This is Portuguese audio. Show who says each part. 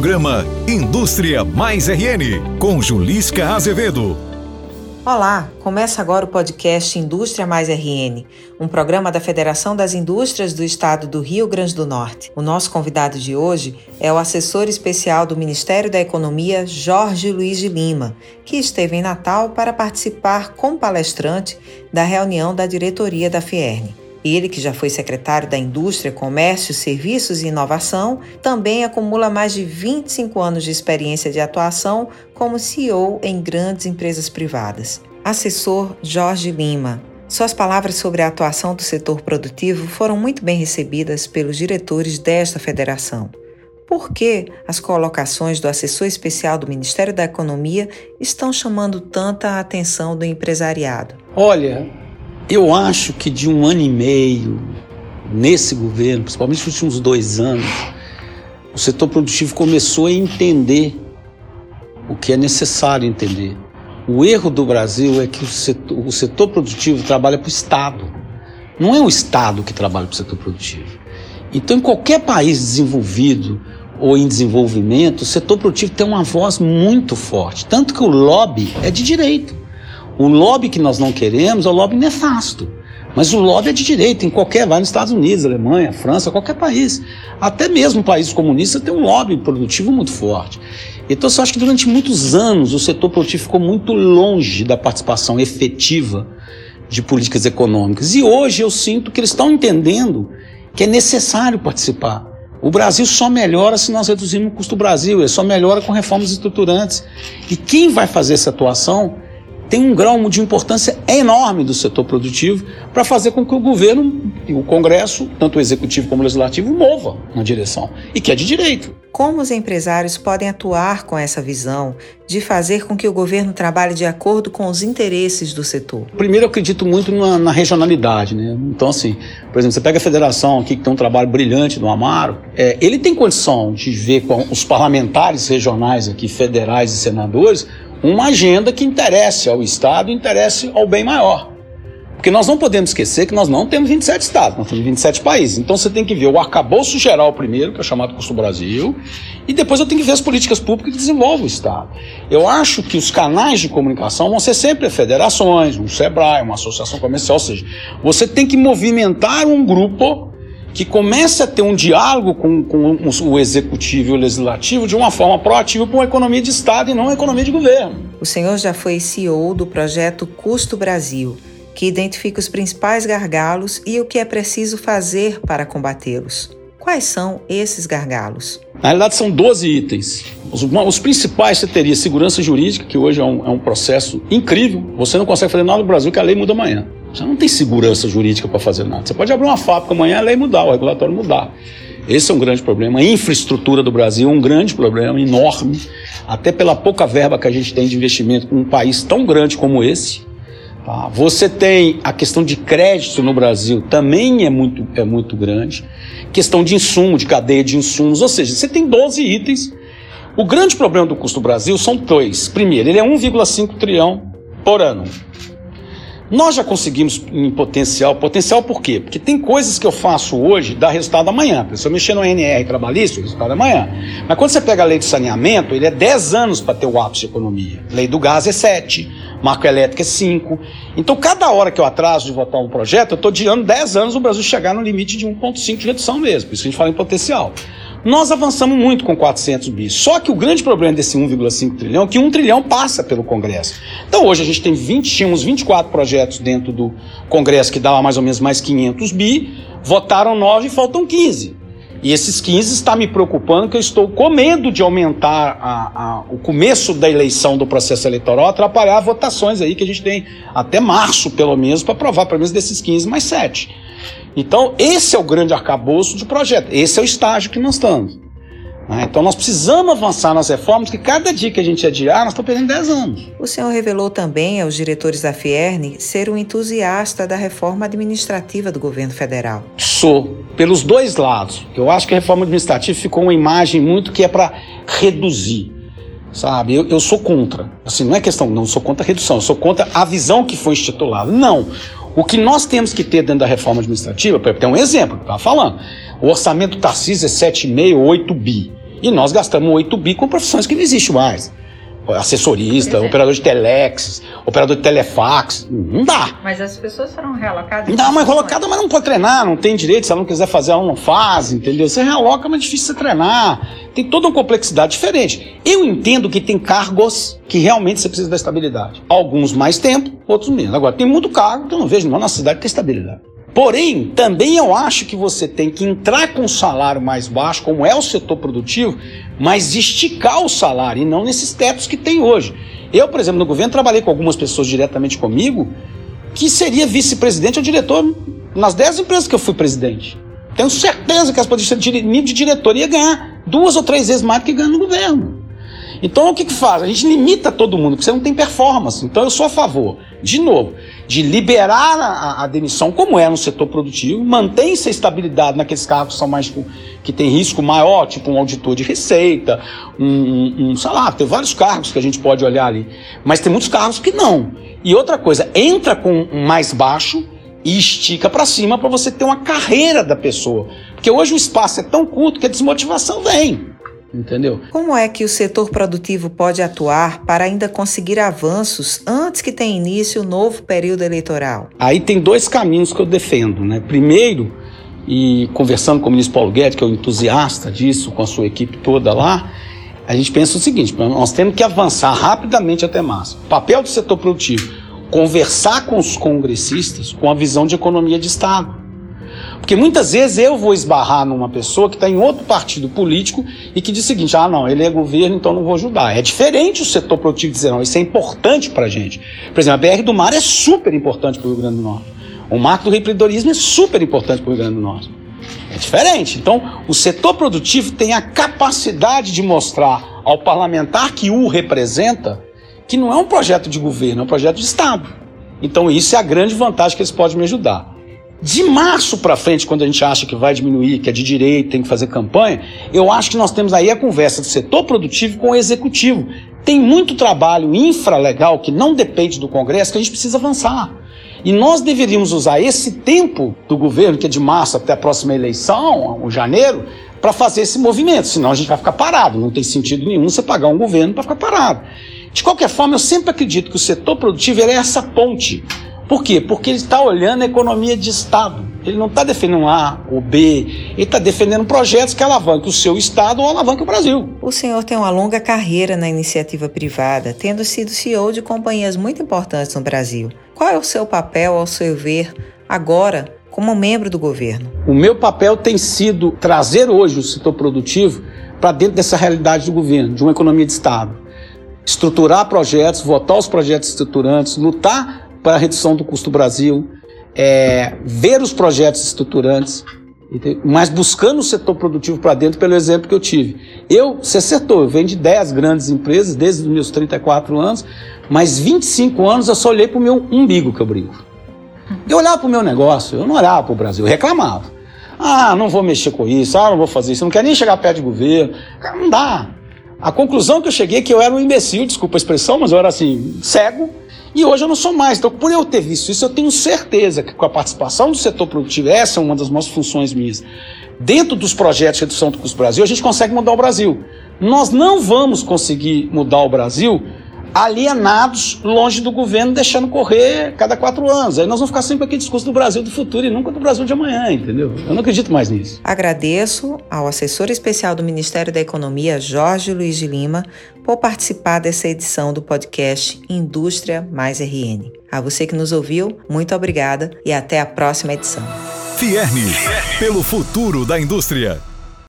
Speaker 1: Programa Indústria Mais RN, com Julisca Azevedo.
Speaker 2: Olá, começa agora o podcast Indústria Mais RN, um programa da Federação das Indústrias do Estado do Rio Grande do Norte. O nosso convidado de hoje é o assessor especial do Ministério da Economia, Jorge Luiz de Lima, que esteve em Natal para participar como palestrante da reunião da diretoria da Fierne. Ele, que já foi secretário da Indústria, Comércio, Serviços e Inovação, também acumula mais de 25 anos de experiência de atuação como CEO em grandes empresas privadas. Assessor Jorge Lima. Suas palavras sobre a atuação do setor produtivo foram muito bem recebidas pelos diretores desta federação. Por que as colocações do assessor especial do Ministério da Economia estão chamando tanta atenção do empresariado?
Speaker 3: Olha, eu acho que de um ano e meio, nesse governo, principalmente nos últimos dois anos, o setor produtivo começou a entender o que é necessário entender. O erro do Brasil é que o setor, o setor produtivo trabalha para o Estado. Não é o Estado que trabalha para o setor produtivo. Então, em qualquer país desenvolvido ou em desenvolvimento, o setor produtivo tem uma voz muito forte. Tanto que o lobby é de direito. O lobby que nós não queremos é o lobby nefasto. Mas o lobby é de direito, em qualquer, vai nos Estados Unidos, Alemanha, França, qualquer país. Até mesmo países comunistas tem um lobby produtivo muito forte. Então, eu acho que durante muitos anos o setor produtivo ficou muito longe da participação efetiva de políticas econômicas. E hoje eu sinto que eles estão entendendo que é necessário participar. O Brasil só melhora se nós reduzirmos o custo do Brasil, ele só melhora com reformas estruturantes. E quem vai fazer essa atuação tem um grau de importância enorme do setor produtivo para fazer com que o governo e o Congresso, tanto o executivo como o legislativo, mova na direção e que é de direito.
Speaker 2: Como os empresários podem atuar com essa visão de fazer com que o governo trabalhe de acordo com os interesses do setor?
Speaker 3: Primeiro, eu acredito muito na, na regionalidade. Né? Então, assim, por exemplo, você pega a federação aqui, que tem um trabalho brilhante no Amaro, é, ele tem condição de ver com os parlamentares regionais aqui, federais e senadores, uma agenda que interesse ao Estado, interesse ao bem maior. Porque nós não podemos esquecer que nós não temos 27 estados, nós temos 27 países. Então você tem que ver o arcabouço geral primeiro, que é chamado Custo Brasil, e depois eu tenho que ver as políticas públicas que desenvolvem o Estado. Eu acho que os canais de comunicação vão ser sempre federações, um SEBRAE, uma associação comercial, ou seja, você tem que movimentar um grupo que comece a ter um diálogo com, com, o executivo e o legislativo de uma forma proativa para uma economia de Estado e não uma economia de governo.
Speaker 2: O senhor já foi CEO do projeto Custo Brasil, que identifica os principais gargalos e o que é preciso fazer para combatê-los. Quais são esses gargalos?
Speaker 3: Na realidade, são 12 itens. Os, os, principais você teria segurança jurídica, que hoje é um, é um processo incrível. Você não consegue fazer nada no Brasil que a lei muda amanhã. Você não tem segurança jurídica para fazer nada. Você pode abrir uma fábrica amanhã, a lei mudar, o regulatório mudar. Esse é um grande problema. A infraestrutura do Brasil é um grande problema, enorme, até pela pouca verba que a gente tem de investimento com um país tão grande como esse. Tá? Você tem a questão de crédito no Brasil, também é muito, é muito grande. Questão de insumo, de cadeia de insumos, ou seja, você tem 12 itens. O grande problema do custo Brasil são dois. Primeiro, ele é 1,5 trilhão por ano. Nós já conseguimos em potencial. Potencial por quê? Porque tem coisas que eu faço hoje dá resultado amanhã. Se eu mexer no NR trabalhista, o resultado é amanhã. Mas quando você pega a lei de saneamento, ele é 10 anos para ter o ápice de economia. Lei do gás é 7, marco elétrico é 5. Então, cada hora que eu atraso de votar um projeto, eu estou adiando 10 anos o Brasil chegar no limite de 1,5 de redução mesmo. Por isso a gente fala em potencial. Nós avançamos muito com 400 bis. Só que o grande problema desse 1,5 trilhão é que 1 trilhão passa pelo Congresso. Então hoje a gente tem 20, tínhamos 24 projetos dentro do Congresso que dava mais ou menos mais 500 bi, votaram 9 e faltam 15. E esses 15 está me preocupando que eu estou com medo de aumentar a, a, o começo da eleição do processo eleitoral, atrapalhar votações aí que a gente tem até março, pelo menos, para aprovar pelo menos desses 15 mais 7. Então, esse é o grande arcabouço de projeto. Esse é o estágio que nós estamos. Né? Então, nós precisamos avançar nas reformas, que cada dia que a gente adiar, nós estamos perdendo 10 anos.
Speaker 2: O senhor revelou também aos diretores da Fierne ser um entusiasta da reforma administrativa do governo federal.
Speaker 3: Sou, pelos dois lados. Eu acho que a reforma administrativa ficou uma imagem muito que é para reduzir sabe? Eu, eu, sou contra. Assim, não é questão, não sou contra a redução, eu sou contra a visão que foi instituída. Não. O que nós temos que ter dentro da reforma administrativa, para ter um exemplo, estava falando, o orçamento Tarcísio é 7,5, 8 bi. E nós gastamos 8 bi com profissões que não existem mais assessorista, é. operador de telex, operador de telefax. Não dá.
Speaker 2: Mas as pessoas foram realocadas?
Speaker 3: Não, mas relocada, mas não pode treinar, não tem direito. Se ela não quiser fazer, ela não faz, entendeu? Você realoca, mas é difícil você treinar. Tem toda uma complexidade diferente. Eu entendo que tem cargos que realmente você precisa da estabilidade. Alguns mais tempo, outros menos. Agora, tem muito cargo que eu não vejo na nossa cidade ter estabilidade. Porém, também eu acho que você tem que entrar com um salário mais baixo, como é o setor produtivo, mas esticar o salário e não nesses tetos que tem hoje. Eu, por exemplo, no governo trabalhei com algumas pessoas diretamente comigo que seria vice-presidente ou diretor nas 10 empresas que eu fui presidente. Tenho certeza que elas poderiam ser nível de diretoria ganhar duas ou três vezes mais do que ganha no governo. Então o que, que faz? A gente limita todo mundo, porque você não tem performance. Então eu sou a favor, de novo, de liberar a, a demissão, como é no setor produtivo, mantém-se a estabilidade naqueles cargos que são mais que tem risco maior, tipo um auditor de receita, um, um, um sei lá, tem vários cargos que a gente pode olhar ali. Mas tem muitos cargos que não. E outra coisa, entra com um mais baixo e estica para cima para você ter uma carreira da pessoa. Porque hoje o espaço é tão curto que a desmotivação vem entendeu?
Speaker 2: Como é que o setor produtivo pode atuar para ainda conseguir avanços antes que tenha início o novo período eleitoral?
Speaker 3: Aí tem dois caminhos que eu defendo, né? Primeiro, e conversando com o ministro Paulo Guedes, que é um entusiasta disso, com a sua equipe toda lá, a gente pensa o seguinte: nós temos que avançar rapidamente até março. Papel do setor produtivo: conversar com os congressistas com a visão de economia de Estado. Porque muitas vezes eu vou esbarrar numa pessoa que está em outro partido político e que diz o seguinte: ah, não, ele é governo, então não vou ajudar. É diferente o setor produtivo dizer, não, isso é importante para a gente. Por exemplo, a BR do Mar é super importante para o Rio Grande do Norte. O marco do empreendedorismo é super importante para o Rio Grande do Norte. É diferente. Então, o setor produtivo tem a capacidade de mostrar ao parlamentar que o representa que não é um projeto de governo, é um projeto de Estado. Então, isso é a grande vantagem que eles podem me ajudar. De março para frente, quando a gente acha que vai diminuir, que é de direito, tem que fazer campanha, eu acho que nós temos aí a conversa do setor produtivo com o executivo. Tem muito trabalho infralegal que não depende do Congresso que a gente precisa avançar. E nós deveríamos usar esse tempo do governo, que é de março até a próxima eleição, o janeiro, para fazer esse movimento. Senão a gente vai ficar parado. Não tem sentido nenhum você pagar um governo para ficar parado. De qualquer forma, eu sempre acredito que o setor produtivo é essa ponte por quê? Porque ele está olhando a economia de Estado. Ele não está defendendo A ou B, ele está defendendo projetos que alavanquem o seu Estado ou alavanquem o Brasil.
Speaker 2: O senhor tem uma longa carreira na iniciativa privada, tendo sido CEO de companhias muito importantes no Brasil. Qual é o seu papel, ao seu ver, agora, como membro do governo?
Speaker 3: O meu papel tem sido trazer hoje o setor produtivo para dentro dessa realidade do governo, de uma economia de Estado. Estruturar projetos, votar os projetos estruturantes, lutar para a redução do custo Brasil, é, ver os projetos estruturantes, mas buscando o setor produtivo para dentro pelo exemplo que eu tive. Eu, você acertou, eu venho de 10 grandes empresas desde os meus 34 anos, mas 25 anos eu só olhei para o meu umbigo que eu brinco. Eu olhava para o meu negócio, eu não olhava para o Brasil, eu reclamava. Ah, não vou mexer com isso, ah, não vou fazer isso, não quero nem chegar perto de governo. Não dá. A conclusão que eu cheguei é que eu era um imbecil, desculpa a expressão, mas eu era assim, cego, e hoje eu não sou mais. Então, por eu ter visto isso, eu tenho certeza que com a participação do setor produtivo, essa é uma das maiores funções minhas, dentro dos projetos de redução do custo Brasil, a gente consegue mudar o Brasil. Nós não vamos conseguir mudar o Brasil alienados, longe do governo, deixando correr cada quatro anos. Aí nós vamos ficar sempre com aquele discurso do Brasil do futuro e nunca do Brasil de amanhã, entendeu? Eu não acredito mais nisso.
Speaker 2: Agradeço ao assessor especial do Ministério da Economia, Jorge Luiz de Lima, por participar dessa edição do podcast Indústria Mais RN. A você que nos ouviu, muito obrigada e até a próxima edição.
Speaker 1: Fierne, pelo futuro da indústria.